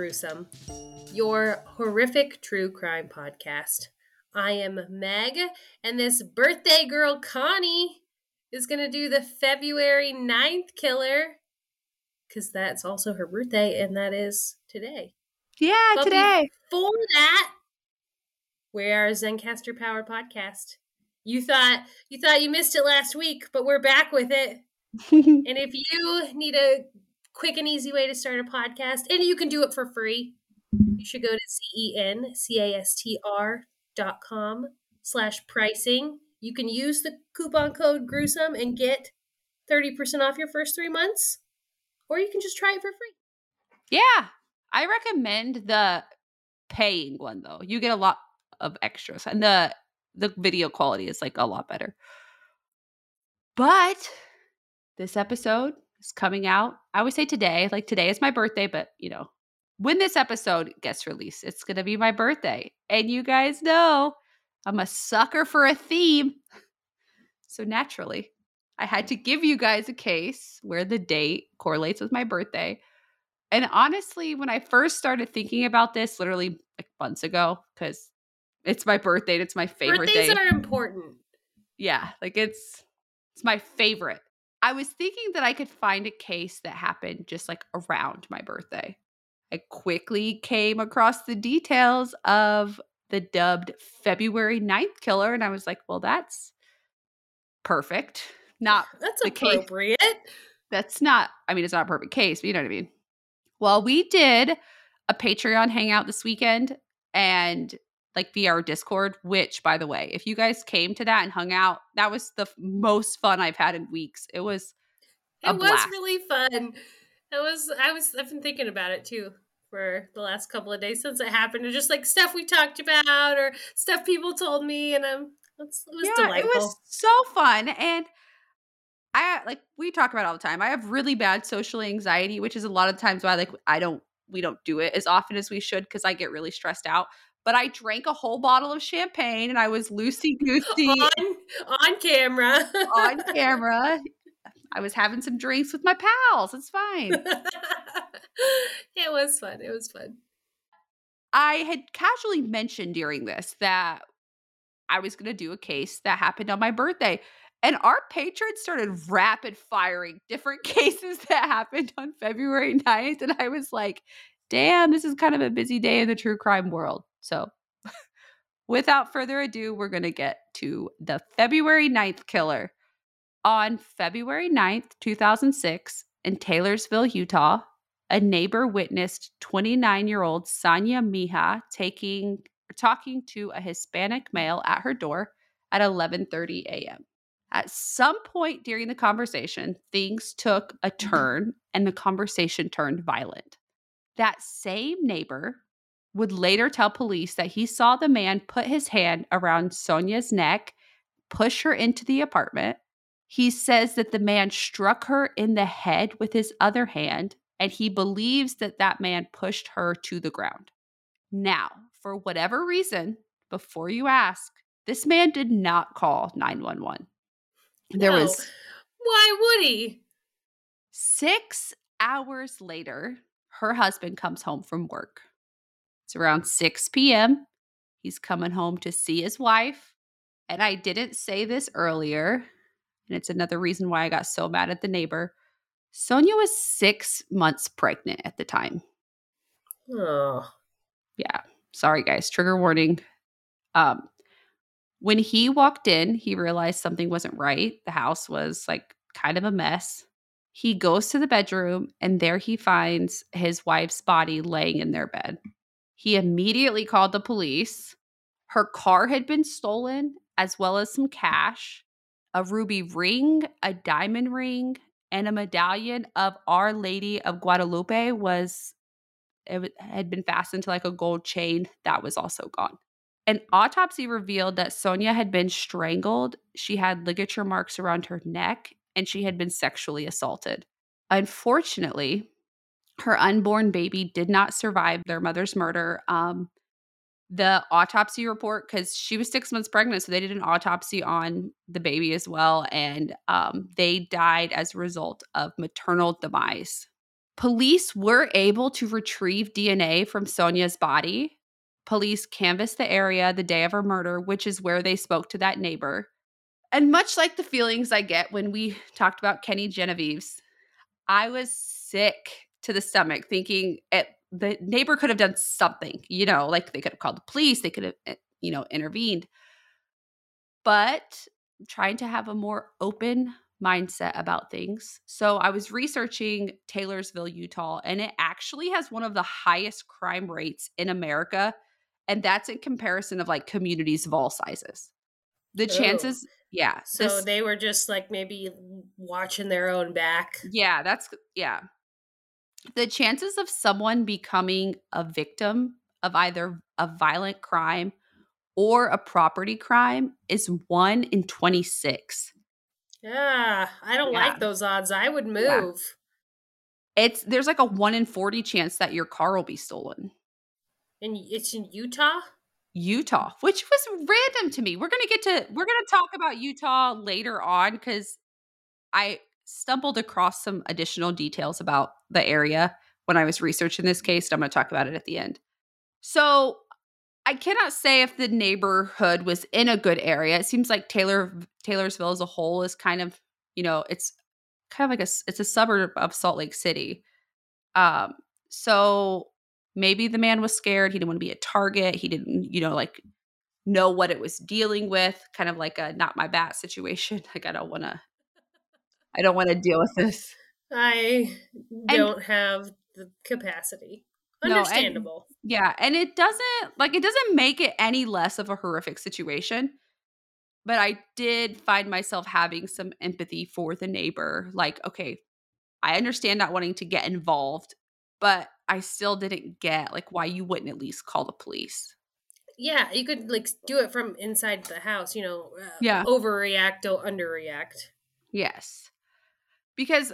Gruesome, your horrific true crime podcast. I am Meg, and this birthday girl, Connie, is going to do the February 9th killer because that's also her birthday, and that is today. Yeah, But today. Before that, we are a Zencastr Power podcast. You thought you thought you missed it last week, but we're back with it. And if you need a quick and easy way to start a podcast, and you can do it for free, you should go to Z-E-N-C-A-S-T-R dot com slash pricing. You can use the coupon code gruesome and get 30% off your first three months. Or you can just try it for free. yeah. I recommend the paying one though. You get a lot of extras and the the video quality is like a lot better. But this episode is coming out. I always say today, like today is my birthday, but you know, when this episode gets released, it's going to be my birthday. And you guys know I'm a sucker for a theme. So naturally, I had to give you guys a case where the date correlates with my birthday. And honestly, when I first started thinking about this, literally like months ago, because it's my birthday and it's my favorite Birthdays day. are important. yeah, like it's it's my favorite. I was thinking that I could find a case that happened just like around my birthday. I quickly came across the details of the dubbed February 9th killer, and I was like, well, that's perfect. Not That's the case- appropriate. that's not i mean it's not a perfect case but you know what i mean well we did a patreon hangout this weekend and like via our discord which by the way if you guys came to that and hung out that was the f- most fun i've had in weeks it was a It was really fun. It was. I was. I've been thinking about it too for the last couple of days since it happened. And just like stuff we talked about or stuff people told me, and um, it's, it was yeah delightful. it was so fun and i like we talk about it all the time i have really bad social anxiety which is a lot of times why like i don't we don't do it as often as we should because i get really stressed out but i drank a whole bottle of champagne and i was loosey goosey on on camera. on camera. I was having some drinks with my pals. It's fine. it was fun. It was fun. I had casually mentioned during this that I was going to do a case that happened on my birthday. And our patrons started rapid firing different cases that happened on February 9th. And I was like, damn, this is kind of a busy day in the true crime world. So without further ado, we're going to get to the February 9th killer. On February 9th, 2006, in Taylorsville, Utah, a neighbor witnessed 29 year old Sonia Mejia taking talking to a Hispanic male at her door at 11:30 a.m. At some point during the conversation, things took a mm-hmm. turn and the conversation turned violent. That same neighbor would later tell police that he saw the man put his hand around Sonia's neck, push her into the apartment. He says that the man struck her in the head with his other hand, and he believes that that man pushed her to the ground. Now, for whatever reason, before you ask, this man did not call 911. There No. was Why would he? Six hours later, her husband comes home from work. It's around 6 p.m. He's coming home to see his wife. And I didn't say this earlier, and it's another reason why I got so mad at the neighbor. Sonia was six months pregnant at the time. Oh, Yeah. Sorry, guys. Trigger warning. Um, when he walked in, he realized something wasn't right. The house was like kind of a mess. He goes to the bedroom and there he finds his wife's body laying in their bed. He immediately called the police. Her car had been stolen, as well as some cash, a ruby ring, a diamond ring, and a medallion of Our Lady of Guadalupe was it had been fastened to like a gold chain that was also gone. An autopsy revealed that Sonia had been strangled. She had ligature marks around her neck and she had been sexually assaulted. Unfortunately, her unborn baby did not survive their mother's murder. Um, the autopsy report, because she was six months pregnant, so they did an autopsy on the baby as well, and um, they died as a result of maternal demise. Police were able to retrieve DNA from Sonia's body. Police canvassed the area the day of her murder, which is where they spoke to that neighbor. And much like the feelings I get when we talked about Kenny Genevieve's, I was sick to the stomach thinking it, the neighbor could have done something, you know, like they could have called the police, they could have, eh, you know, intervened. But trying to have a more open mindset about things. So I was researching Taylorsville, Utah, and it actually has one of the highest crime rates in America. And that's in comparison of like communities of all sizes. The Oh. chances, yeah. So this- they were just like maybe watching their own back. yeah, that's, yeah. The chances of someone becoming a victim of either a violent crime or a property crime is one in 26. Yeah, I don't Yeah. like those odds. I would Yeah. move. It's there's like a 1 in 40 chance that your car will be stolen. And it's in Utah? Utah, which was random to me. We're going to get to we're going to talk about Utah later on cuz I stumbled across some additional details about the area when I was researching this case. And I'm going to talk about it at the end. So, I cannot say if the neighborhood was in a good area. It seems like Taylor Taylorsville as a whole is kind of, you know, it's kind of like a it's a suburb of Salt Lake City. Um, so maybe the man was scared. He didn't want to be a target. He didn't, you know, like know what it was dealing with. Kind of like a not my bat situation. Like I don't want to, I don't want to deal with this. I don't have the capacity. No, and- Understandable. Yeah, and it doesn't like it doesn't make it any less of a horrific situation. But I did find myself having some empathy for the neighbor. Like, okay, I understand not wanting to get involved, but I still didn't get like why you wouldn't at least call the police. yeah, you could like do it from inside the house, you know. Uh, Yeah. Overreact, don't underreact. Yes. Because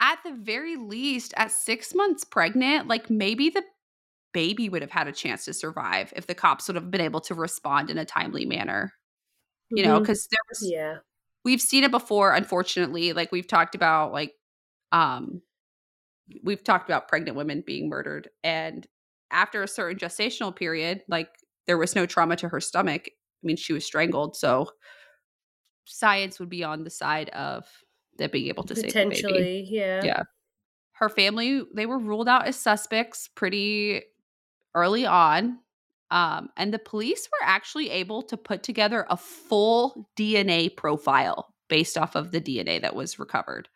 at the very least, at six months pregnant, like maybe the baby would have had a chance to survive if the cops would have been able to respond in a timely manner. You know, Mhm. because there was yeah. we've seen it before unfortunately like we've talked about like um we've talked about pregnant women being murdered and after a certain gestational period like there was no trauma to her stomach i mean she was strangled so science would be on the side of that being able to save the baby Potentially, yeah. Yeah. her family they were ruled out as suspects pretty early on um, and the police were actually able to put together a full dna profile based off of the dna that was recovered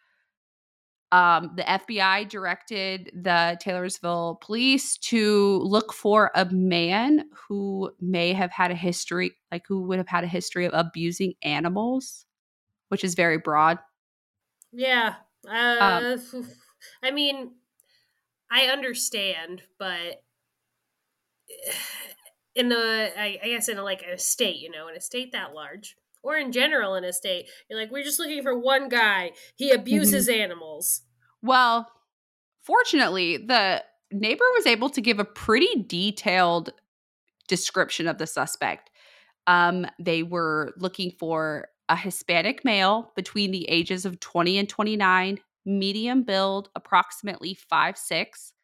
um, the fbi directed the taylorsville police to look for a man who may have had a history like who would have had a history of abusing animals which is very broad Yeah. Um, Uh, I mean, I understand, but in a, I, I guess in a, like a state, you know, in a state that large, or in general in a state, you're like, we're just looking for one guy. He abuses Mm-hmm. animals. Well, fortunately, the neighbor was able to give a pretty detailed description of the suspect. Um, they were looking for a Hispanic male between the ages of 20 and 29, medium build, approximately five six.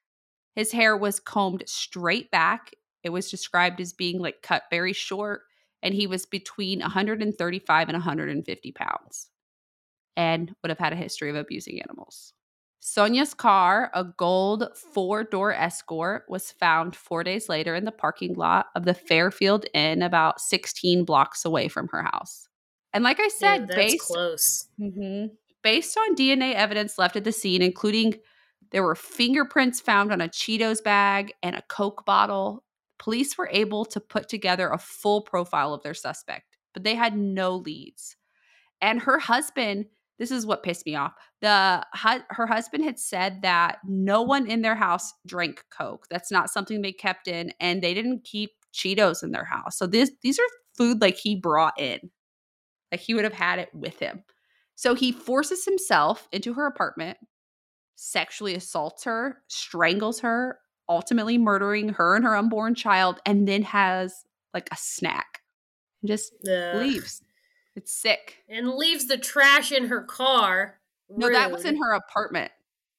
His hair was combed straight back. It was described as being like cut very short, and he was between 135 and 150 pounds and would have had a history of abusing animals. Sonia's car, a gold four door Escort, was found four days later in the parking lot of the Fairfield Inn, about 16 blocks away from her house. And like I Yeah, said, that's based, close. Mhm. based on DNA evidence left at the scene, including there were fingerprints found on a Cheetos bag and a Coke bottle, police were able to put together a full profile of their suspect, but they had no leads. And her husband, this is what pissed me off. The her husband had said that no one in their house drank Coke. That's not something they kept in, and they didn't keep Cheetos in their house. So this these are food like he brought in, like he would have had it with him. So he forces himself into her apartment, sexually assaults her, strangles her, ultimately murdering her and her unborn child, and then has like a snack and just Ugh. leaves. It's sick. And leaves the trash in her car. No, that was in her apartment.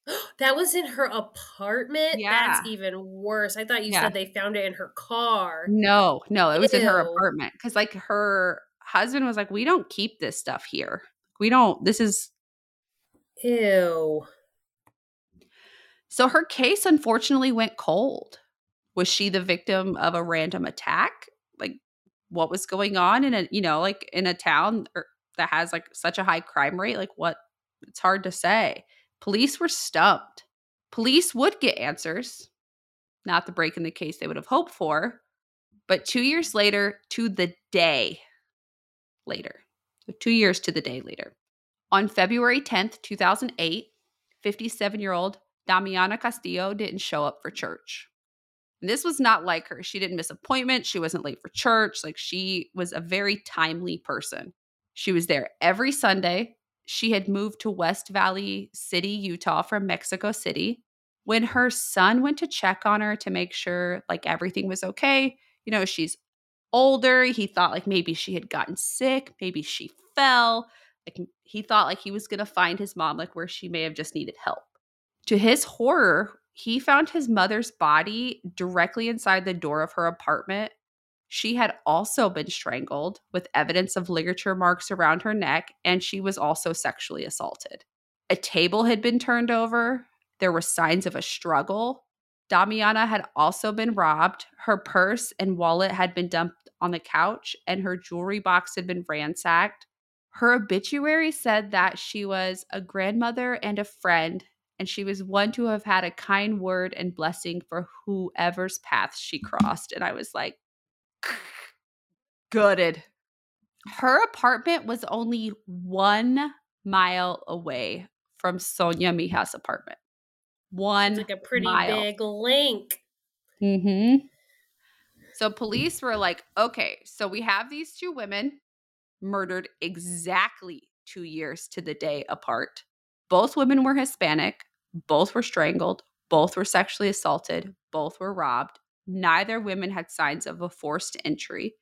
That was in her apartment? Yeah. That's even worse. I thought you Yeah. said they found it in her car. No, no, it was in her apartment because, like, her husband was like, "We don't keep this stuff here. We don't. This is." Ew. So her case unfortunately went cold. Was she the victim of a random attack? Like, what was going on in a you know like in a town or, that has like such a high crime rate? Like, what? It's hard to say. Police were stumped. Police would get answers, not the break in the case they would have hoped for, but two years later, to the day later, so two years to the day later, on February 10th, 2008, 57 year old Damiana Castillo didn't show up for church. And this was not like her. She didn't miss appointments. She wasn't late for church. Like she was a very timely person. She was there every Sunday. She had moved to West Valley City, Utah from Mexico City. When her son went to check on her to make sure like everything was okay, you know, she's older. He thought like maybe she had gotten sick, maybe she fell. Like he thought like he was going to find his mom like where she may have just needed help. To his horror, he found his mother's body directly inside the door of her apartment. She had also been strangled with evidence of ligature marks around her neck, and she was also sexually assaulted. A table had been turned over. There were signs of a struggle. Damiana had also been robbed. Her purse and wallet had been dumped on the couch, and her jewelry box had been ransacked. Her obituary said that she was a grandmother and a friend, and she was one to have had a kind word and blessing for whoever's path she crossed. And I was like, gutted. Her apartment was only one mile away from Sonia Mejia's apartment. One It's like a pretty mile. big link. Mm-hmm. So police were like, okay, so we have these two women murdered exactly two years to the day apart. Both women were Hispanic, both were strangled, both were sexually assaulted, both were robbed. Neither women had signs of a forced entry.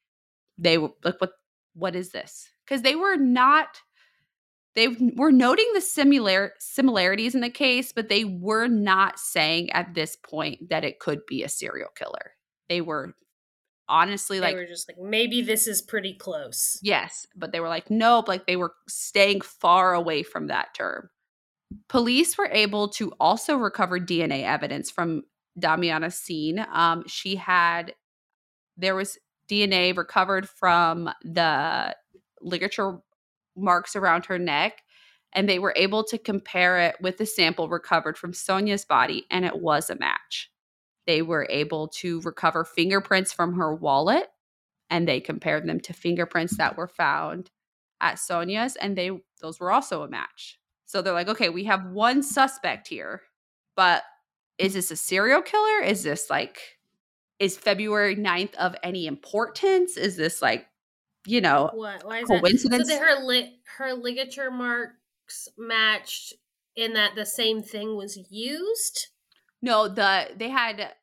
They were like, what what is this? Because they were not they were noting the similar similarities in the case, but they were not saying at this point that it could be a serial killer. They were honestly They like were just like, maybe this is pretty close. Yes, but they were like, nope, like they were staying far away from that term. Police were able to also recover DNA evidence from Damiana's scene. Um, she had, there was DNA recovered from the ligature marks around her neck, and they were able to compare it with the sample recovered from Sonia's body, and it was a match. They were able to recover fingerprints from her wallet and they compared them to fingerprints that were found at Sonia's and they those were also a match. So they're like, okay, we have one suspect here, but is this a serial killer? Is this like is February 9th of any importance? Is this like, you know, What? Why is that? coincidence? So that her li- her ligature marks matched in that the same thing was used. no, the they had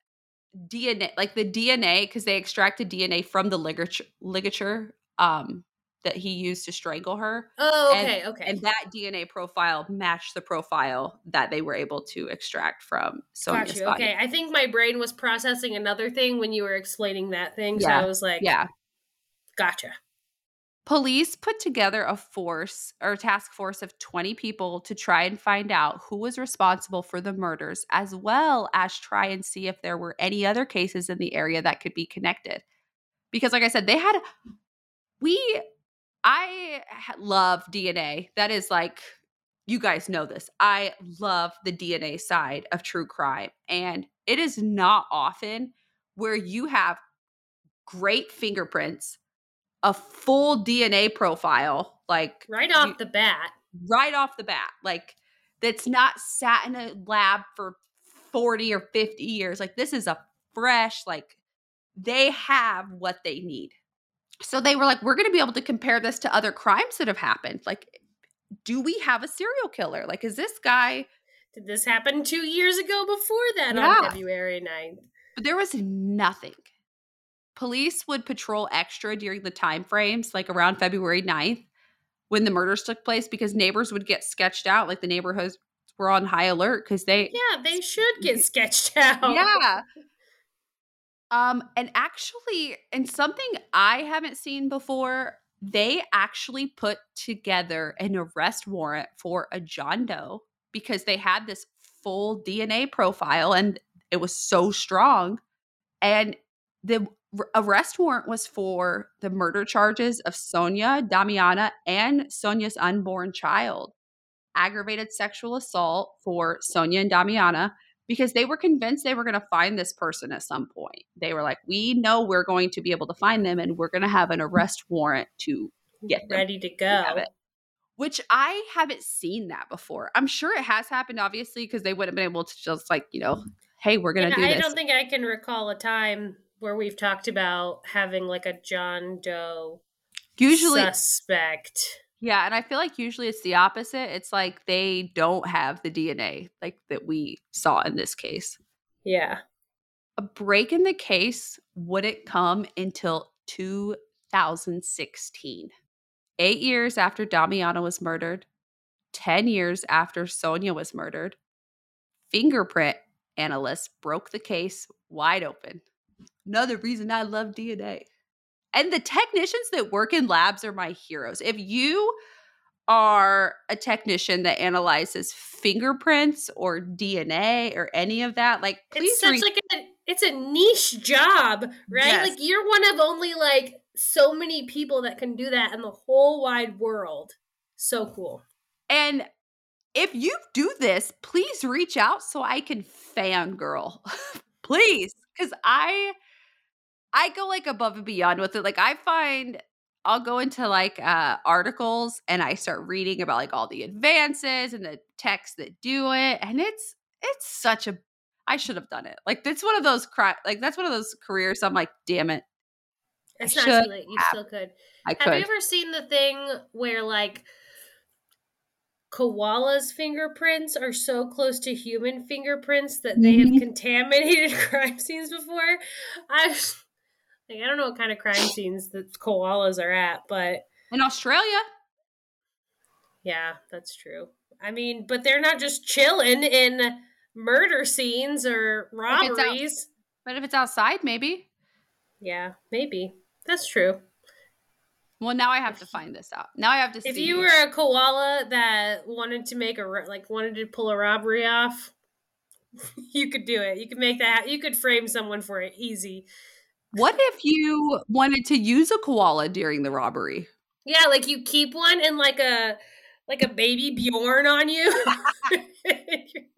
DNA like the DNA because they extracted DNA from the ligature ligature um that he used to strangle her. Oh, And- okay, okay. And that DNA profile matched the profile that they were able to extract from Sonia's Got body. Okay, I think my brain was processing another thing when you were explaining that thing. So I was like, Yeah. gotcha. Police put together a force or task force of 20 people to try and find out who was responsible for the murders, as well as try and see if there were any other cases in the area that could be connected. Because, like I said, they had, we, I love DNA. That is like, you guys know this. I love the DNA side of true crime. And it is not often where you have great fingerprints, a full DNA profile, like Right you- off the bat. right off the bat. Like that's not sat in a lab for 40 or 50 years. Like this is a fresh, like they have what they need. So they were like, we're going to be able to compare this to other crimes that have happened. Like, do we have a serial killer? Like, is this guy? Did this happen two years ago before that Yeah. on February 9th? But there was nothing. Police would patrol extra during the time frames, like around February 9th, when the murders took place, because neighbors would get sketched out. Like the neighborhoods were on high alert because they Yeah, they should get sketched out. yeah. Um, and actually, and something I haven't seen before, they actually put together an arrest warrant for a John Doe because they had this full DNA profile and it was so strong. And the arrest warrant was for the murder charges of Sonia, Damiana, and Sonia's unborn child. Aggravated sexual assault for Sonia and Damiana because they were convinced they were going to find this person at some point. They were like, we know we're going to be able to find them and we're going to have an arrest warrant to get them. Ready to go. Which I haven't seen that before. I'm sure it has happened, obviously, because they wouldn't have been able to just like, you know, hey, we're going to do I this. don't think I can recall a time where we've talked about having like a John Doe Usually, suspect. yeah. And I feel like usually it's the opposite. It's like they don't have the DNA like that we saw in this case. Yeah. A break in the case wouldn't come until 2016. Eight years after Damiana was murdered, 10 years after Sonia was murdered, fingerprint analysts broke the case wide open. Another reason I love DNA. And the technicians that work in labs are my heroes. If you are a technician that analyzes fingerprints or DNA or any of that, like please it's such reach- like a it's a niche job, right? Yes. Like you're one of only like so many people that can do that in the whole wide world. So cool. And if you do this, please reach out so I can fangirl. please. Cause I I go like above and beyond with it. Like I find I'll go into like uh articles and I start reading about like all the advances and the techs that do it. And it's it's such a I should have done it. Like it's one of those cri- like that's one of those careers I'm like, damn it. It's I not too late. You have. still could. I could. Have you ever seen the thing where like koalas' fingerprints are so close to human fingerprints that they have contaminated crime scenes before? I was- like I don't know what kind of crime scenes that koalas are at, but In Australia, yeah, that's true. I mean, but they're not just chilling in murder scenes or robberies. but if it's outside, maybe. Yeah, maybe. That's true. Well, now I have to find this out. Now I have to see. If you were a koala that wanted to make a like wanted to pull a robbery off, you could do it. You could make that. You could frame someone for it easy. What if you wanted to use a koala during the robbery? Yeah, like you keep one in like a like a baby Bjorn on you.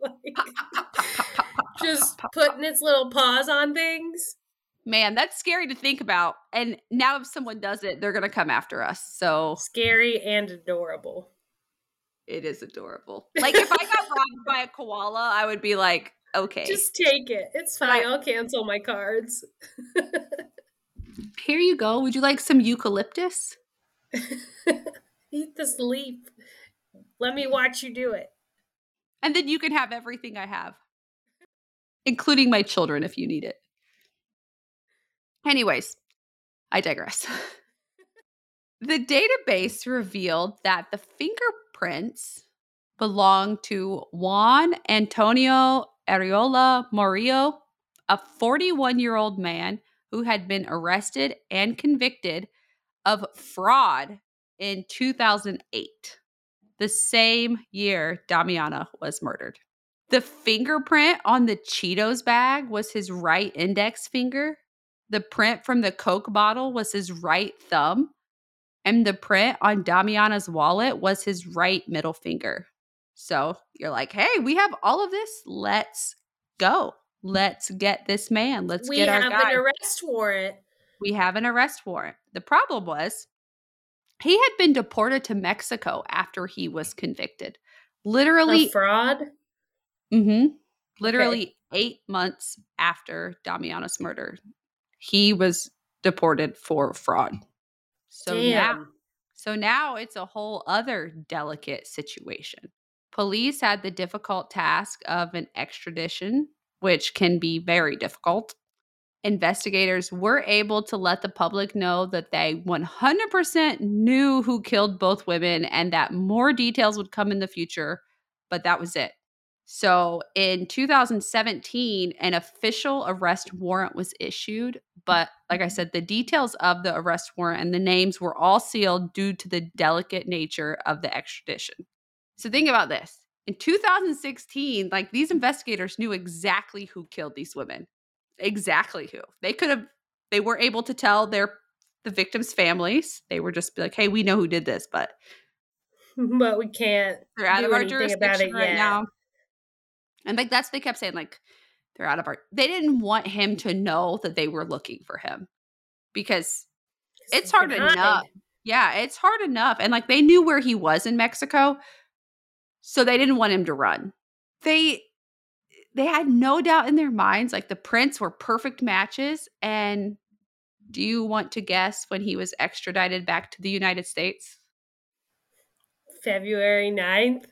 Like just putting its little paws on things. Man, that's scary to think about. And now if someone does it, they're going to come after us. So Scary and adorable. it is adorable. Like if I got robbed by a koala, I would be like, okay, Just take it. It's fine. I'll cancel my cards. here you go. Would you like some eucalyptus? Eat this leaf. Let me watch you do it. And then you can have everything I have, including my children if you need it. Anyways, I digress. the database revealed that the fingerprints belong to Juan Antonio Arreola Murillo, a 41 year old man who had been arrested and convicted of fraud in 2008 the same year Damiana was murdered. The fingerprint on the Cheetos bag was his right index finger. The print from the Coke bottle was his right thumb. And the print on Damiana's wallet was his right middle finger. So you're like, hey, we have all of this. Let's go. Let's get this man. Let's we get our guy. We have an arrest warrant. we have an arrest warrant. The problem was he had been deported to Mexico after he was convicted. Literally, A fraud. mhm, literally eight months after Damiana's murder, he was deported for fraud. So now, so now it's a whole other delicate situation. Police had the difficult task of an extradition, which can be very difficult. Investigators were able to let the public know that they 100% knew who killed both women and that more details would come in the future, but that was it. So in 2017, an official arrest warrant was issued. But like I said, the details of the arrest warrant and the names were all sealed due to the delicate nature of the extradition. So think about this. In 2016, like these investigators knew exactly who killed these women. Exactly who. They could have they were able to tell their the victims' families. They were just like, "Hey, we know who did this, but but we can't they're out of our jurisdiction right yet. now." And like that's they kept saying like they're out of our. They didn't want him to know that they were looking for him because it's hard enough. Yeah, it's hard enough. And like they knew where he was in Mexico, so they didn't want him to run. They they had no doubt in their minds like the prints were perfect matches and do you want to guess when he was extradited back to the United States? February 9th.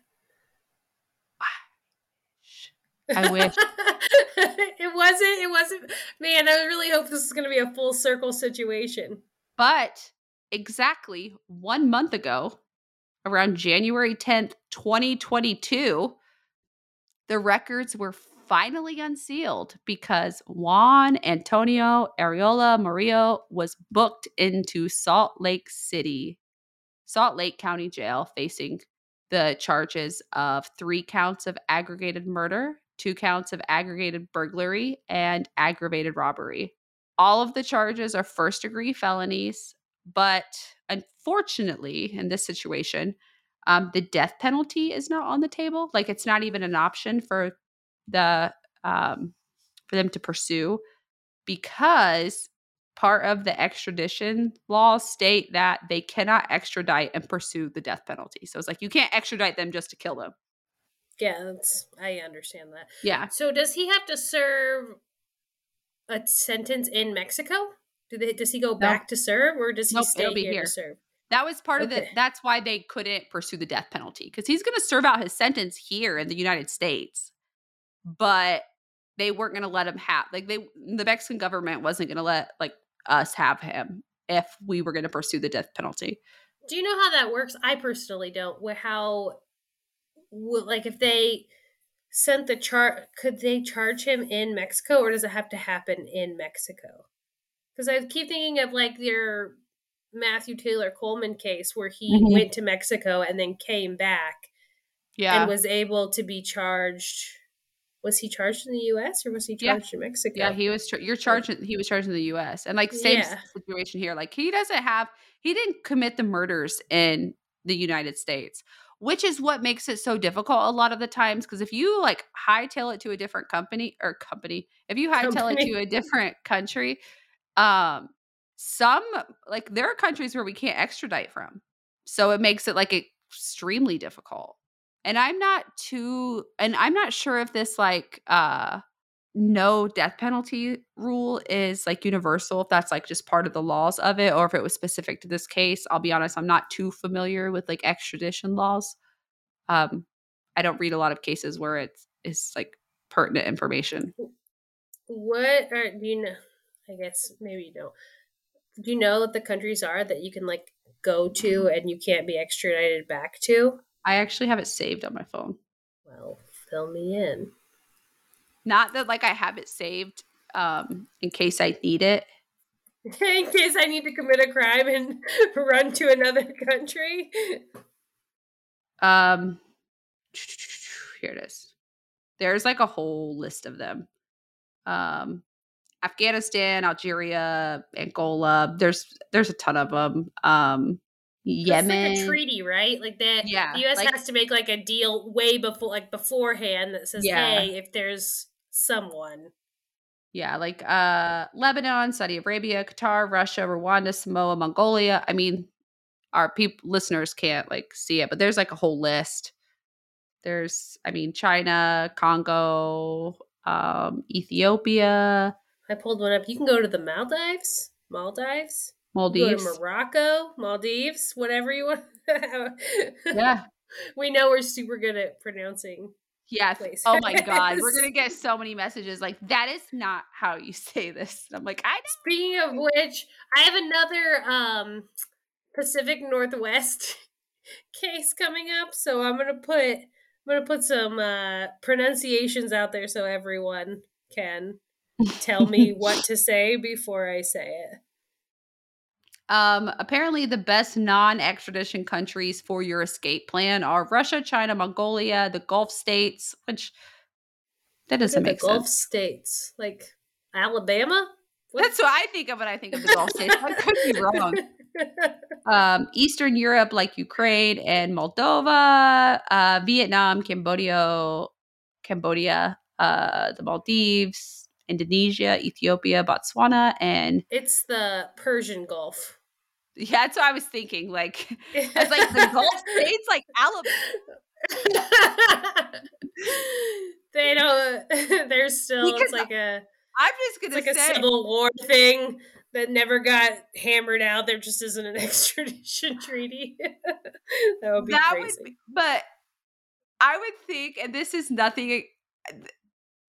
I wish. it wasn't. It wasn't. Man, I really hope this is going to be a full circle situation. But exactly 1 month ago, around January 10th, 2022, the records were finally unsealed because Juan Antonio Arreola Murillo was booked into Salt Lake City, Salt Lake County Jail, facing the charges of three counts of aggregated murder, two counts of aggregated burglary, and aggravated robbery. All of the charges are first degree felonies, but unfortunately, in this situation, um, the death penalty is not on the table. Like it's not even an option for the um, for them to pursue because part of the extradition laws state that they cannot extradite and pursue the death penalty. So it's like you can't extradite them just to kill them. Yeah, that's. I understand that. Yeah. So, does he have to serve a sentence in Mexico? Do they? Does he go back to serve, or does he Nope, stay be here, here. to serve? That was part of the that's why they couldn't pursue the death penalty because he's going to serve out his sentence here in the United States. But they weren't going to let him have like they the Mexican government wasn't going to let like us have him if we were going to pursue the death penalty. Do you know how that works? I personally don't. How, like, if they sent the char, could they charge him in Mexico, or does it have to happen in Mexico? Because I keep thinking of like their Matthew Taylor Coleman case where he Mhm. went to Mexico and then came back Yeah. and was able to be charged. Was he charged in the U.S. or was he Yeah. charged in Mexico? Yeah, he was. Char- you're charged. He was charged in the U.S. and like same Yeah. situation here. Like he doesn't have. He didn't commit the murders in the United States, which is what makes it so difficult a lot of the times. Because if you like hightail it to a different company or company, if you hightail it to a different country, um, some like there are countries where we can't extradite from, so it makes it like extremely difficult. And I'm not too, and I'm not sure if this like uh no death penalty rule is like universal if that's like just part of the laws of it or if it was specific to this case i'll be honest i'm not too familiar with like extradition laws um i don't read a lot of cases where it's it's like pertinent information What are you know? I guess maybe you don't. Do you know what the countries are that you can like go to and you can't be extradited back to? i actually have it saved on my phone Well, fill me in. not that like i have it saved um in case i need it in case I need to commit a crime and run to another country. um here it is there's like a whole list of them um afghanistan algeria angola there's there's a ton of them um It's yemen like a treaty, right? Like that. Yeah, the U.S. like- has to make like a deal way before, like beforehand, that says, Yeah. "Hey, if there's someone." yeah like uh lebanon saudi arabia qatar russia rwanda samoa mongolia i mean our people listeners can't like see it but there's like a whole list there's i mean china congo um ethiopia I pulled one up. You can go to the Maldives, Maldives. Maldives to Morocco, Maldives, whatever you want. yeah we know we're super good at pronouncing. yeah Places. oh my god we're gonna get so many messages like that is not how you say this i'm like i Speaking of which, I have another um Pacific Northwest case coming up, so I'm gonna put I'm gonna put some uh, pronunciations out there so everyone can tell me what to say before I say it. Um, apparently, the best non extradition countries for your escape plan are Russia, China, Mongolia, the Gulf states, which that doesn't make the Gulf sense. states, like Alabama. What? That's what I think of when I think of the Gulf states. I could be wrong. Um, Eastern Europe, like Ukraine and Moldova, uh, Vietnam, Cambodia, Cambodia, uh, the Maldives, Indonesia, Ethiopia, Botswana, and it's the Persian Gulf. Yeah, that's what I was thinking. Like, it's like the Gulf states, like Alabama. they don't. There's still because it's like a. I'm just gonna it's like say, a civil war thing that never got hammered out. There just isn't an extradition treaty. that would be that crazy. Would be, but I would think, and this is nothing.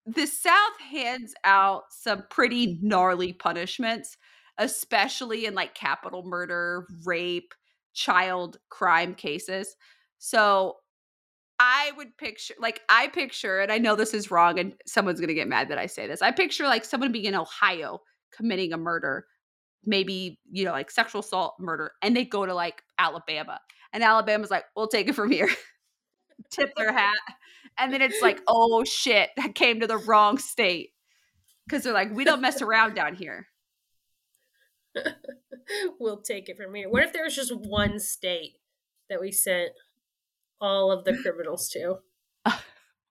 The South hands out some pretty gnarly punishments, especially in like capital murder, rape, child crime cases. So I would picture, like, I picture, and I know this is wrong, and someone's going to get mad that I say this. I picture like someone being in Ohio committing a murder, maybe, you know, like sexual assault murder, and they go to like Alabama. And Alabama's like, we'll take it from here. Tip their hat. And then it's like, oh shit, that came to the wrong state. Cause they're like, we don't mess around down here. we'll take it from here. What if there was just one state that we sent all of the criminals to?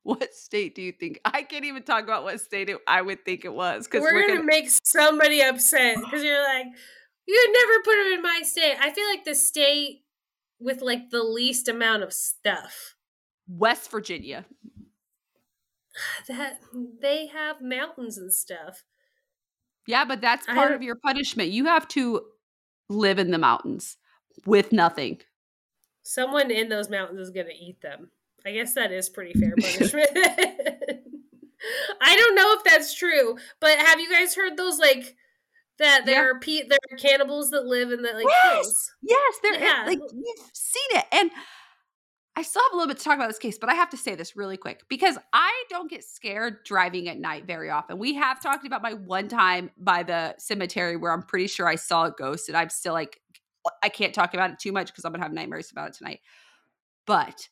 what state do you think? I can't even talk about what state it, I would think it was because we're, we're gonna, gonna, make somebody upset because you're like, you'd never put them in my state. I feel like the state with like the least amount of stuff. West Virginia. That they have mountains and stuff. Yeah, but that's part of your punishment. You have to live in the mountains with nothing. Someone in those mountains is going to eat them. I guess that is pretty fair punishment. I don't know if that's true, but have you guys heard those like that there yeah. are pe- there are cannibals that live in the like yes, hills? Yes, there yeah. like you've seen it, and I still have a little bit to talk about this case, but I have to say this really quick because I don't get scared driving at night very often. We have talked about my one time by the cemetery where I'm pretty sure I saw a ghost, and I'm still like, I can't talk about it too much because I'm gonna have nightmares about it tonight. But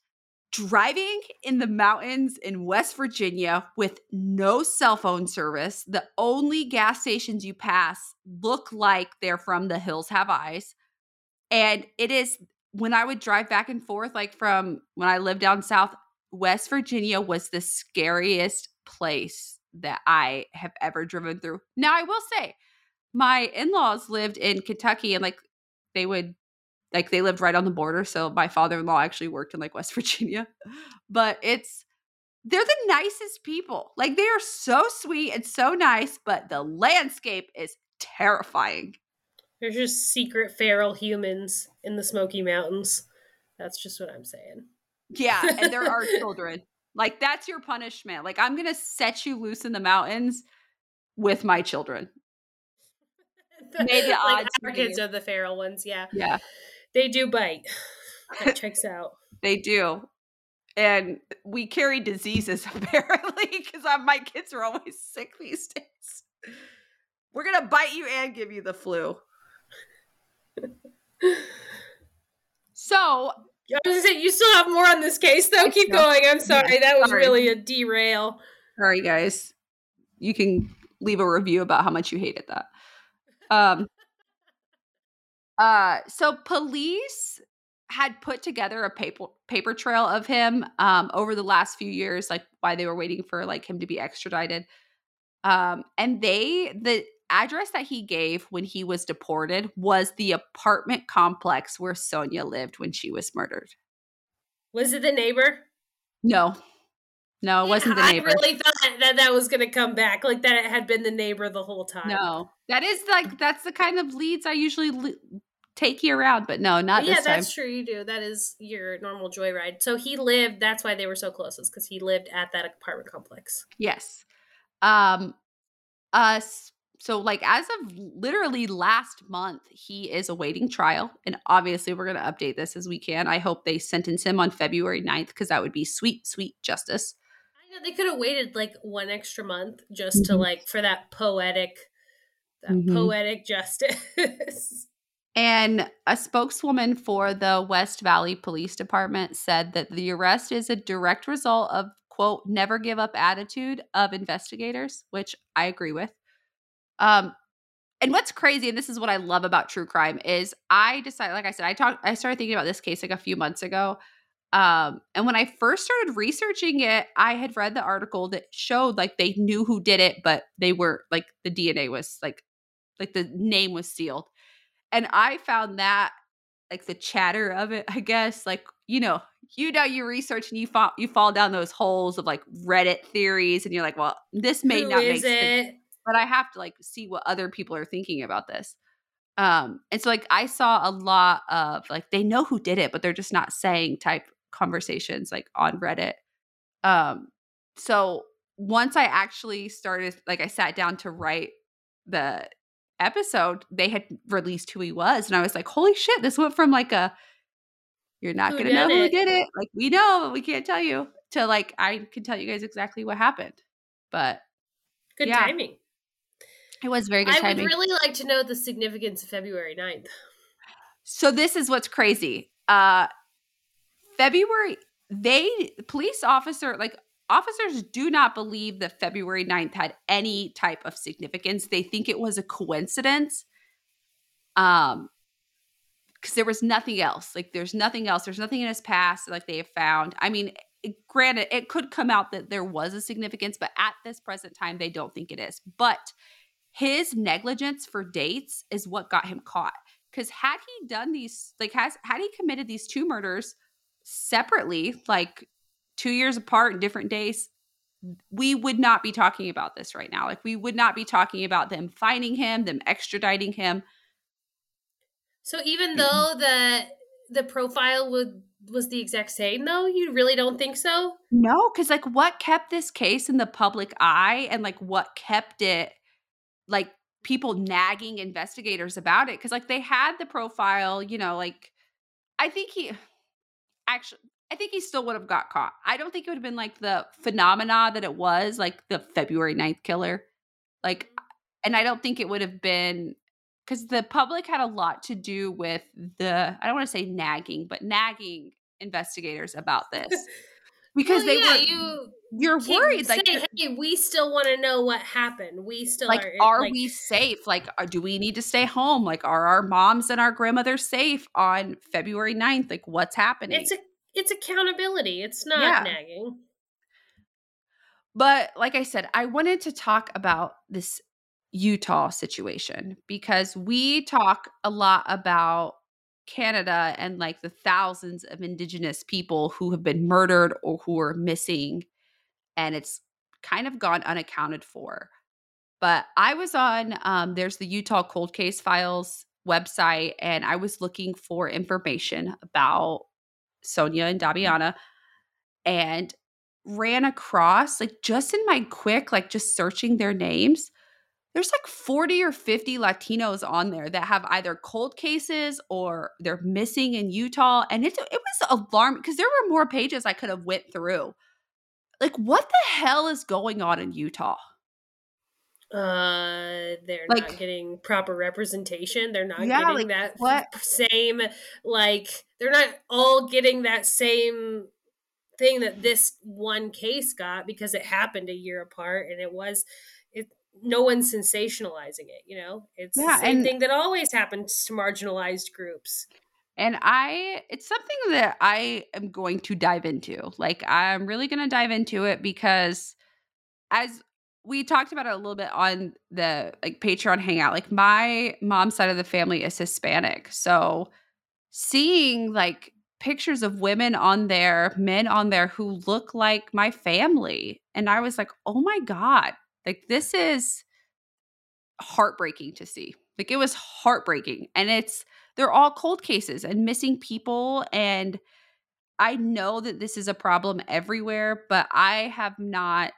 driving in the mountains in West Virginia with no cell phone service, the only gas stations you pass look like they're from the Hills Have Eyes. And it is when I would drive back and forth, like from when I lived down south, West Virginia was the scariest place that I have ever driven through. Now, I will say, my in laws lived in Kentucky and like they would, like, they lived right on the border. So my father in law actually worked in like West Virginia. But it's, they're the nicest people. Like, they are so sweet and so nice, but the landscape is terrifying. There's just secret feral humans in the Smoky Mountains. That's just what I'm saying. Yeah, and there are children. Like that's your punishment. Like I'm gonna set you loose in the mountains with my children. Maybe like our kids are the feral ones. Yeah, yeah, they do bite. That checks out. they do, and we carry diseases apparently because my kids are always sick these days. We're gonna bite you and give you the flu so I was gonna say you still have more on this case though. Keep going. I'm sorry. that was sorry. really a derail. Sorry guys. You can leave a review about how much you hated that. Um uh so police had put together a paper paper trail of him um over the last few years like why they were waiting for like him to be extradited um and they the address that he gave when he was deported was the apartment complex where Sonia lived when she was murdered. Was it the neighbor? No. No, it wasn't the neighbor. I really thought that that was going to come back, like that it had been the neighbor the whole time. No, that is like that's the kind of leads I usually le- take you around, but no, not yeah, that's true. You do. That is your normal joyride. So he lived. That's why they were so close, is because he lived at that apartment complex. Yes. Um. Us so like as of literally last month, he is awaiting trial. And obviously we're gonna update this as we can. I hope they sentence him on February 9th, because that would be sweet, sweet justice. I know they could have waited like one extra month just to Mhm. like for that poetic that Mhm. poetic justice. And a spokeswoman for the West Valley Police Department said that the arrest is a direct result of, quote, never give up attitude of investigators, which I agree with. Um, and what's crazy, and this is what I love about true crime, is I decided, like I said, I talked, I started thinking about this case like a few months ago. Um, and when I first started researching it, I had read the article that showed like they knew who did it, but they were like the DNA was like, like the name was sealed and I found that like the chatter of it, I guess, like you know, you know, you research and you fall you fall down those holes of like Reddit theories, and you're like, well, this may Who not make sense? But I have to like see what other people are thinking about this. Um, and so like I saw a lot of like they know who did it, but they're just not saying type conversations like on Reddit. Um, so once I actually started, like I sat down to write the episode, they had released who he was, and I was like, "Holy shit!" This went from like a "You're not Who gonna know done who did it," like we know, but we can't tell you, to like I can tell you guys exactly what happened. But Good Yeah. timing. It was very good I would really like to know the significance of February 9th. So this is what's crazy. Uh February they police officer like officers do not believe that February 9th had any type of significance. They think it was a coincidence. Um because there was nothing else. Like there's nothing else. There's nothing in his past like they have found. I mean, it- granted, it could come out that there was a significance, but at this present time, they don't think it is. But his negligence for dates is what got him caught. Because had he done these, like, has had he committed these two murders separately, like two years apart different days, we would not be talking about this right now. Like, we would not be talking about them finding him, them extraditing him. So even though the the profile would was the exact same though, you really don't think so? No, because like what kept this case in the public eye and like what kept it like people nagging investigators about it? Because like they had the profile, you know, like I think he actually I think he still would have got caught. I don't think it would have been like the phenomena that it was, like the February 9th killer. Like, mm-hmm. and I don't think it would have been because the public had a lot to do with the I don't want to say nagging, but nagging investigators about this because Well, they yeah, were you you're can't worried say, like you're- hey, we still want to know what happened. We still like are are like, we safe like are, do we need to stay home like are our moms and our grandmothers safe on february 9th like what's happening It's a it's accountability. It's not Yeah. nagging. but like i said i wanted to talk about this utah situation because we talk a lot about canada and like the thousands of indigenous people who have been murdered or who are missing and it's kind of gone unaccounted for but I was on um, there's the Utah Cold Case Files website, and I was looking for information about Sonia and Damiana, and ran across like just in my quick like just searching their names. There's like 40 or 50 Latinos on there that have either cold cases or they're missing in Utah, and it it was alarming because there were more pages I could have went through. Like, what the hell is going on in Utah? Uh, they're Like- not getting proper representation. They're not Yeah, getting like, that what? same like they're not all getting that same thing that this one case got because it happened a year apart and it was it no one's sensationalizing it, you know? It's Yeah, the same and- thing that always happens to marginalized groups. And I, it's something that I am going to dive into. Like, I'm really going to dive into it because as we talked about it a little bit on the like Patreon hangout, like, my mom's side of the family is Hispanic. So, seeing like pictures of women on there, men on there who look like my family, and I was like, oh my God, like, this is heartbreaking to see. Like, it was heartbreaking. And it's, they're all cold cases and missing people and i know that this is a problem everywhere but i have not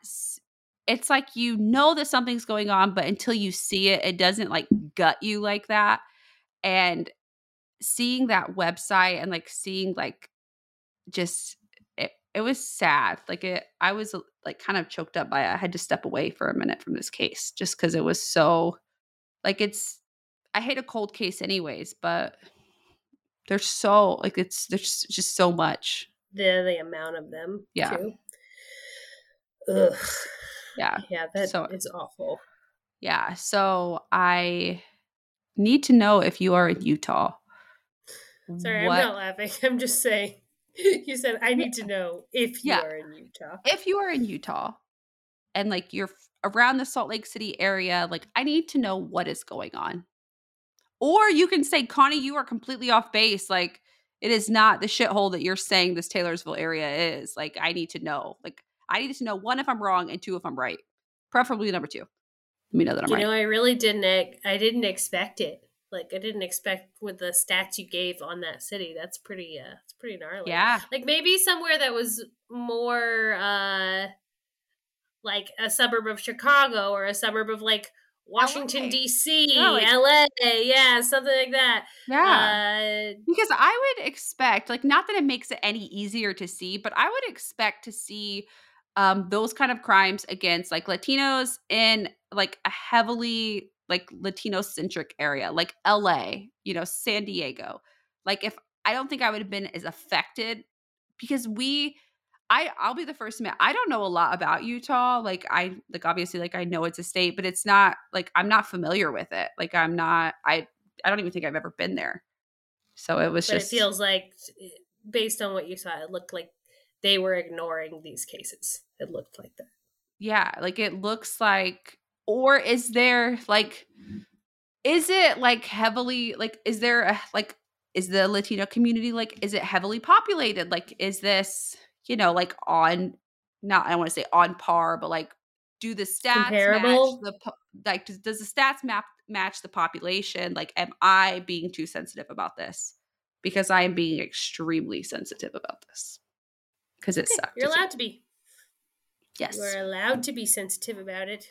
it's like you know that something's going on, but until you see it, it doesn't like gut you like that. And seeing that website and like seeing like just it, it was sad. Like it, I was like kind of choked up by it. I had to step away for a minute from this case just because it was so like it's. I hate a cold case anyways, but there's so like it's there's just so much. The the amount of them. Yeah. Too. Ugh. Yeah. Yeah, that is So- awful. Yeah. So I need to know if you are in Utah. Sorry, what- I'm not laughing. I'm just saying. You said I need to know if you Yeah. are in Utah. if you are in Utah and like you're around the Salt Lake City area, like I need to know what is going on. Or you can say, Connie, you are completely off base. Like it is not the shithole that you're saying this Taylorsville area is. Like I need to know. Like I need to know one if I'm wrong and two if I'm right. Preferably number two. Let me know that I'm you right. You know, I really didn't. I didn't expect it. Like I didn't expect with the stats you gave on that city. That's pretty. Uh, it's pretty gnarly. yeah. like maybe somewhere that was more uh like a suburb of Chicago or a suburb of like Washington D.C., like- LA, yeah, something like that. Yeah. Uh, Because I would expect, like, not that it makes it any easier to see, but I would expect to see um, those kind of crimes against like Latinos in like a heavily like Latino centric area, like LA, you know, San Diego. Like, if I don't think I would have been as affected because we, I, I'll be the first to admit, I don't know a lot about Utah. Like, I, like, obviously, like, I know it's a state, but it's not like I'm not familiar with it. Like, I'm not, I, I don't even think I've ever been there. So it was but just it feels like, based on what you saw, it looked like they were ignoring these cases. It looked like that. yeah, like it looks like or is there like is it like heavily like is there a, like is the Latino community like is it heavily populated? Like is this, you know, like on not I want to say on par, but like do the stats Comparable? match the like does, does the stats map match the population? Like am I being too sensitive about this? Because I am being extremely sensitive about this. Because it Okay, sucked. you're allowed to be. Yes. You are allowed to be sensitive about it.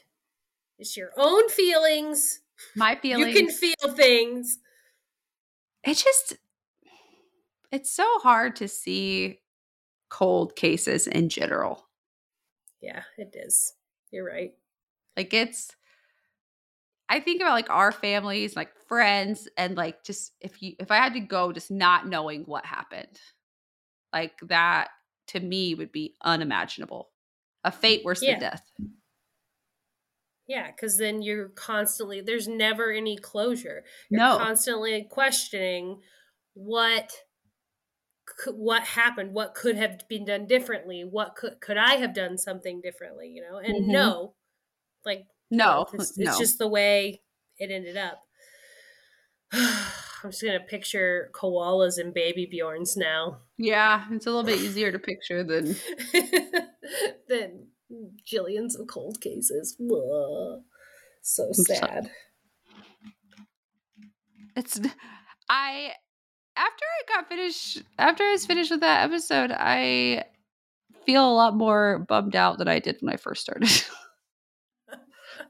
It's your own feelings. My feelings. You can feel things. It just it's so hard to see cold cases in general Yeah, it is. You're right. like it's i think about like our families like friends and like just if you if i had to go just not knowing what happened like that to me would be unimaginable a fate worse Yeah. than death Yeah, because then you're constantly there's never any closure. You're no constantly questioning what what happened, what could have been done differently, what could could I have done something differently, you know? And Mhm. no, like no it's, no just the way it ended up. I'm just gonna picture koalas and baby Bjorns now. yeah it's a little bit easier to picture than than jillions of cold cases. So- sad. it's i after i got finished after i was finished with that episode i feel a lot more bummed out than i did when i first started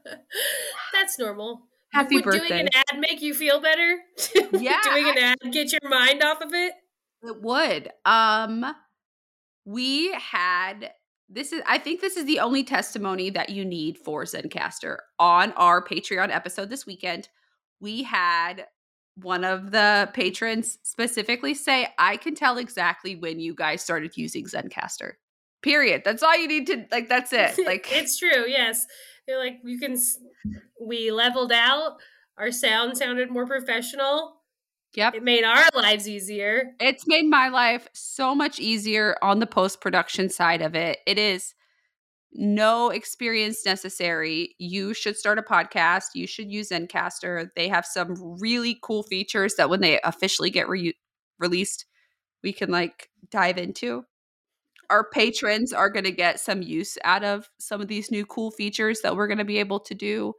That's normal. Happy Would birthday. Doing an ad make you feel better? Yeah, doing an ad get your mind off of it? it would um we had this is i think this is the only testimony that you need for zencastr on our patreon episode this weekend we had one of the patrons specifically say i can tell exactly when you guys started using zencastr period that's all you need to like that's it like it's true. Yes, they're like you can. We leveled out. Our sound sounded more professional. yep It made our lives easier. It's made my life so much easier on the post production side of it. It is no experience necessary. You should start a podcast. You should use Zencastr. They have some really cool features that when they officially get re- released, we can like dive into. Our patrons are going to get some use out of some of these new cool features that we're going to be able to do.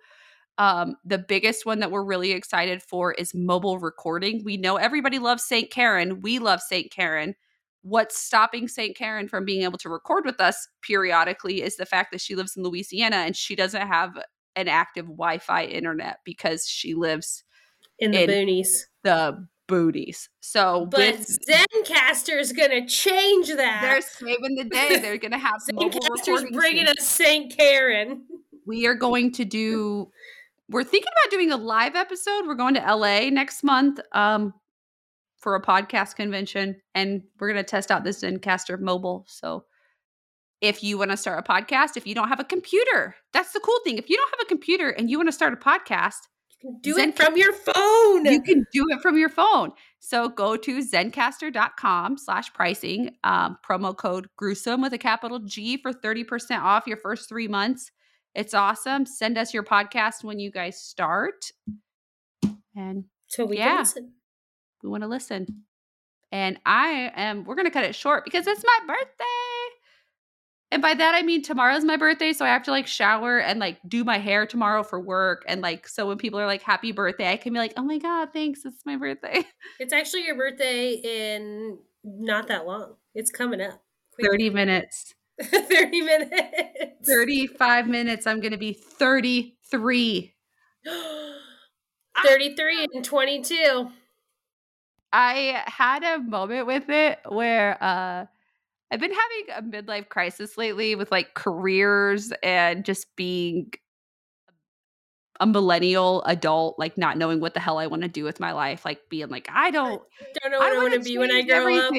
Um, the biggest one that we're really excited for is mobile recording. We know everybody loves St. Karen. We love St. Karen. What's stopping St. Karen from being able to record with us periodically is the fact that she lives in Louisiana and she doesn't have an active Wi-Fi internet because she lives in the in boonies. the booties. So But with Zencastr is gonna change that. they're saving the day. They're gonna have mobile Zencastr's bringing us Saint Karen. We are going to do. We're thinking about doing a live episode. We're going to LA next month um, for a podcast convention, and we're going to test out this Zencastr mobile. So, if you want to start a podcast, if you don't have a computer, that's the cool thing. If you don't have a computer and you want to start a podcast, Do Zen- it from your phone. you can do it from your phone. So go to zencastr.com slash pricing, um, promo code gruesome with a capital G for 30% off your first three months. It's awesome. Send us your podcast when you guys start. And so we Yeah. can listen. We want to listen. And I am, we're going to cut it short because it's my birthday. And by that, I mean tomorrow's my birthday. So I have to like shower and like do my hair tomorrow for work. And like, so when people are like, happy birthday, I can be like, oh my God, thanks. It's my birthday. It's actually your birthday in not that long. It's coming up. Quick. 30 minutes, 30 minutes. 35 minutes. I'm going to be 33. 33 and 22. I had a moment with it where uh I've been having a midlife crisis lately with like careers and just being a millennial adult, like not knowing what the hell I want to do with my life, like being like, I don't, I Don't know I what I, want to be when I grow up.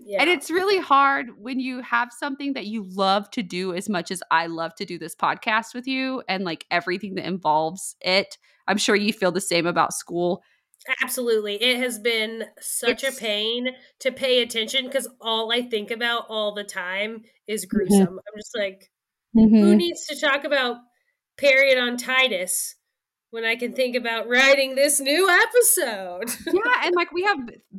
Yeah. And it's really hard when you have something that you love to do as much as I love to do this podcast with you and like everything that involves it. I'm sure you feel the same about school. Absolutely. It has been such It's- a pain to pay attention because all I think about all the time is Mm-hmm. gruesome. I'm just like, who needs to talk about periodontitis when I can think about writing this new episode? yeah, and like we have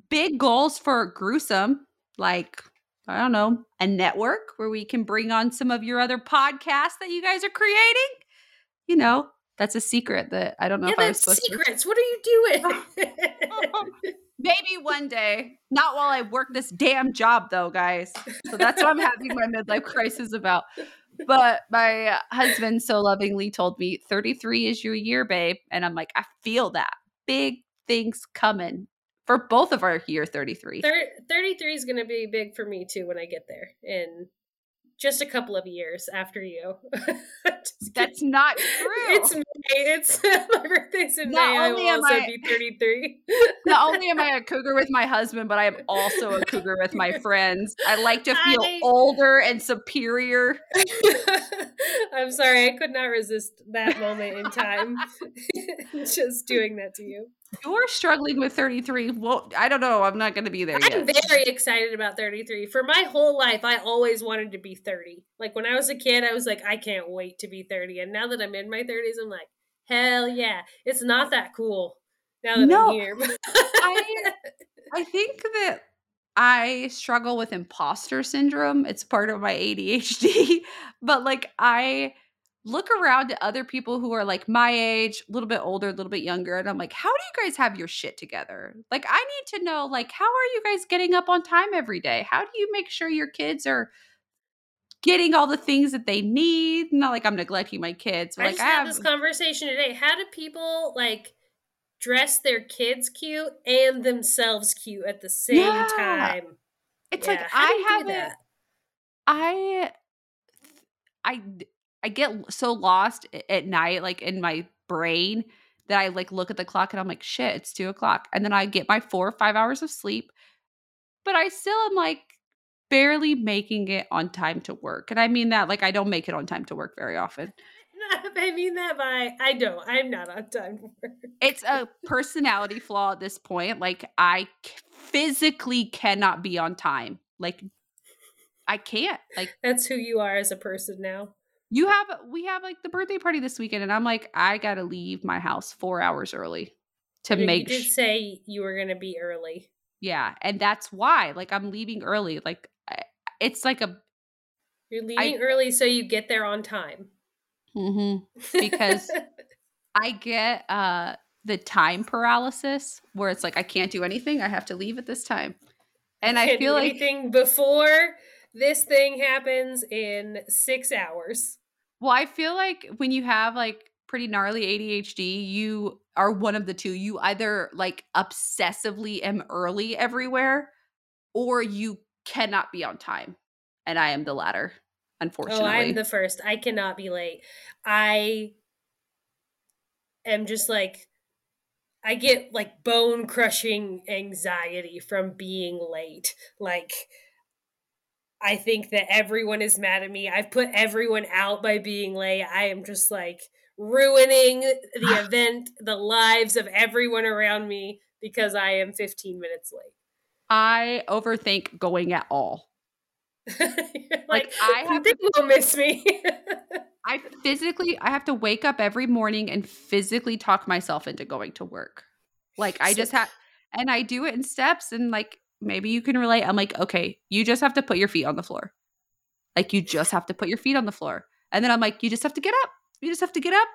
big goals for gruesome, like I don't know, a network where we can bring on some of your other podcasts that you guys are creating. You know, that's a secret that I don't know yeah, if I was supposed to. secrets. What are you doing? Maybe one day, not while I work this damn job, though, guys. So that's what I'm having my midlife crisis about. But my husband so lovingly told me, 33 is your year, babe. And I'm like, I feel that. Big things coming for both of our year 33. Thir- 33 is going to be big for me too when I get there in just a couple of years after you. That's kidding. not true. It's May. It's my birthday's in Not May. I will also I- be 33. Not only am I a cougar with my husband, but I am also a cougar with my friends. I like to feel I- older and superior. I'm sorry, I could not resist that moment in time. Just doing that to you. You're struggling with 33. Well, I don't know. I'm not going to be there. I'm very excited about 33. For my whole life, I always wanted to be 30. Like when I was a kid, I was like, I can't wait to be 30. And now that I'm in my 30s, I'm like, hell yeah. It's not that cool now that No, I'm here. I, I think that I struggle with imposter syndrome. It's part of my ADHD. But like, I look around at other people who are like my age, a little bit older, a little bit younger, and I'm like, how do you guys have your shit together? Like, I need to know, like, how are you guys getting up on time every day? How do you make sure your kids are getting all the things that they need? Not like I'm neglecting my kids, but I like just I had have this conversation today. How do people like dress their kids cute and themselves cute at the same Yeah. time? it's Yeah, like how I haven't? I I I get so lost at night, like in my brain, that I like look at the clock and I'm like, shit, it's two o'clock. And then I get my four or five hours of sleep. But I still am like barely making it on time to work. And I mean that like I don't make it on time to work very often. I mean that by I don't. I'm not on time to work. It's a personality flaw at this point. Like I physically cannot be on time. Like I can't. Like That's who you are as a person now. You have we have like the birthday party this weekend, and I'm like, I gotta leave my house four hours early to You- make you did sh- say you were gonna be early. yeah, and that's why like I'm leaving early. Like I- it's like a You're leaving early so you get there on time. mhm. Because- I get uh the time paralysis where it's like I can't do anything. I have to leave at this time. And I feel like anything before this thing happens in six hours. Well, I feel like when you have like pretty gnarly ADHD, you are one of the two. You either like obsessively am early everywhere or you cannot be on time. And I am the latter, oh, unfortunately. Oh, I'm the first. I cannot be late. I am just like I get like bone crushing anxiety from being late. Like I think that everyone is mad at me. I've put everyone out by being late. I am just like ruining the event, the lives of everyone around me because I am 15 minutes late. I overthink going at all. like, like, I have think to, will miss me. I physically I have to wake up every morning and physically talk myself into going to work. Like I just have and I do it in steps and like maybe you can relate. I'm like, okay, you just have to put your feet on the floor. Like you just have to put your feet on the floor. And then I'm like, you just have to get up. You just have to get up.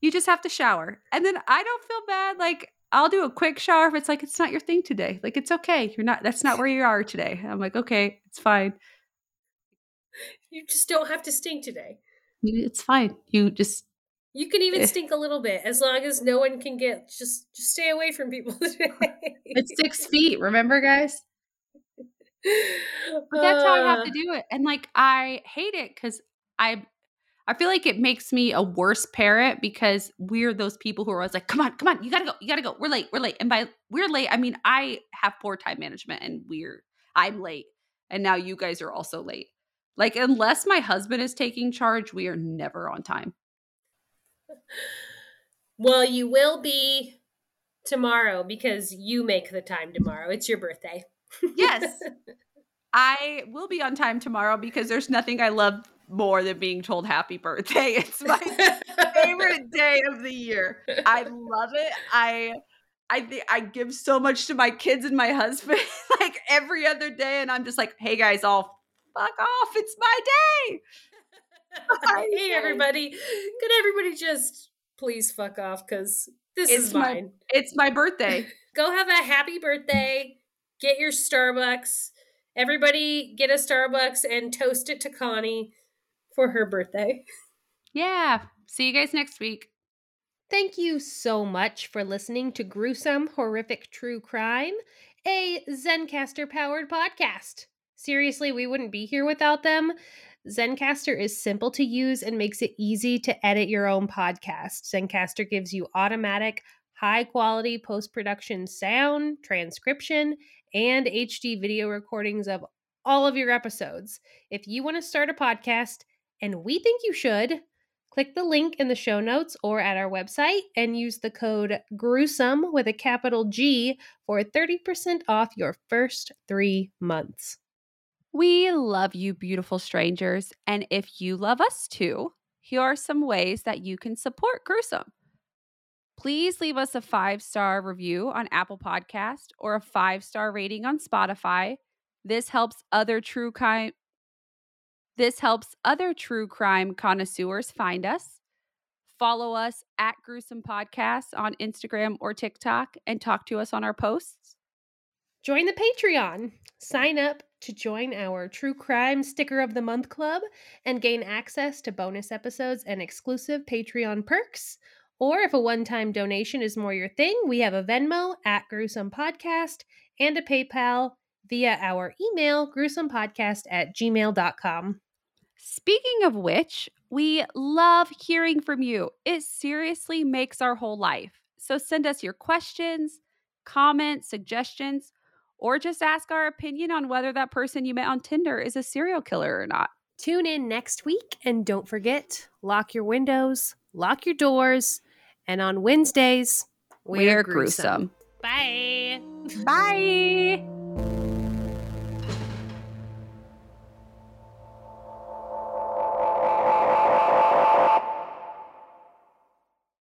You just have to shower. And then I don't feel bad. Like I'll do a quick shower if it's like it's not your thing today. Like it's okay. You're not that's not where you are today. I'm like, okay, it's fine. You just don't have to stink today. It's fine. You just you can even eh. stink a little bit as long as no one can get just just stay away from people today. it's six feet, remember guys? But that's uh, how I have to do it. And like I hate it because I I feel like it makes me a worse parent because we're those people who are always like, come on, come on, you gotta go, you gotta go. We're late, we're late. And by we're late, I mean I have poor time management and we're I'm late. And now you guys are also late. Like, unless my husband is taking charge, we are never on time. Well, you will be tomorrow because you make the time tomorrow. It's your birthday. yes. I will be on time tomorrow because there's nothing I love more than being told happy birthday. It's my favorite day of the year. I love it. I I think I give so much to my kids and my husband like every other day and I'm just like, "Hey guys, all fuck off. It's my day." hey everybody. Could everybody just please fuck off cuz this it's is mine. My, it's my birthday. Go have a happy birthday. Get your Starbucks. Everybody get a Starbucks and toast it to Connie for her birthday. Yeah. See you guys next week. Thank you so much for listening to Gruesome Horrific True Crime, a zencastr powered podcast. Seriously, we wouldn't be here without them. Zencastr is simple to use and makes it easy to edit your own podcast. Zencastr gives you automatic, high quality post production sound, transcription, and HD video recordings of all of your episodes. If you want to start a podcast, and we think you should, click the link in the show notes or at our website and use the code gruesome with a capital G for 30% off your first three months. We love you, beautiful strangers. And if you love us too, here are some ways that you can support Gruesome. Please leave us a five star review on Apple Podcast or a five star rating on Spotify. This helps other true crime. This helps other true crime connoisseurs find us. Follow us at Gruesome Podcasts on Instagram or TikTok and talk to us on our posts. Join the Patreon. Sign up to join our True Crime Sticker of the Month Club and gain access to bonus episodes and exclusive Patreon perks. Or if a one time donation is more your thing, we have a Venmo at Gruesome Podcast and a PayPal via our email, gruesomepodcast at gmail.com. Speaking of which, we love hearing from you. It seriously makes our whole life. So send us your questions, comments, suggestions or just ask our opinion on whether that person you met on Tinder is a serial killer or not. Tune in next week and don't forget lock your windows, lock your doors, and on Wednesdays, we're, we're gruesome. gruesome. Bye. Bye.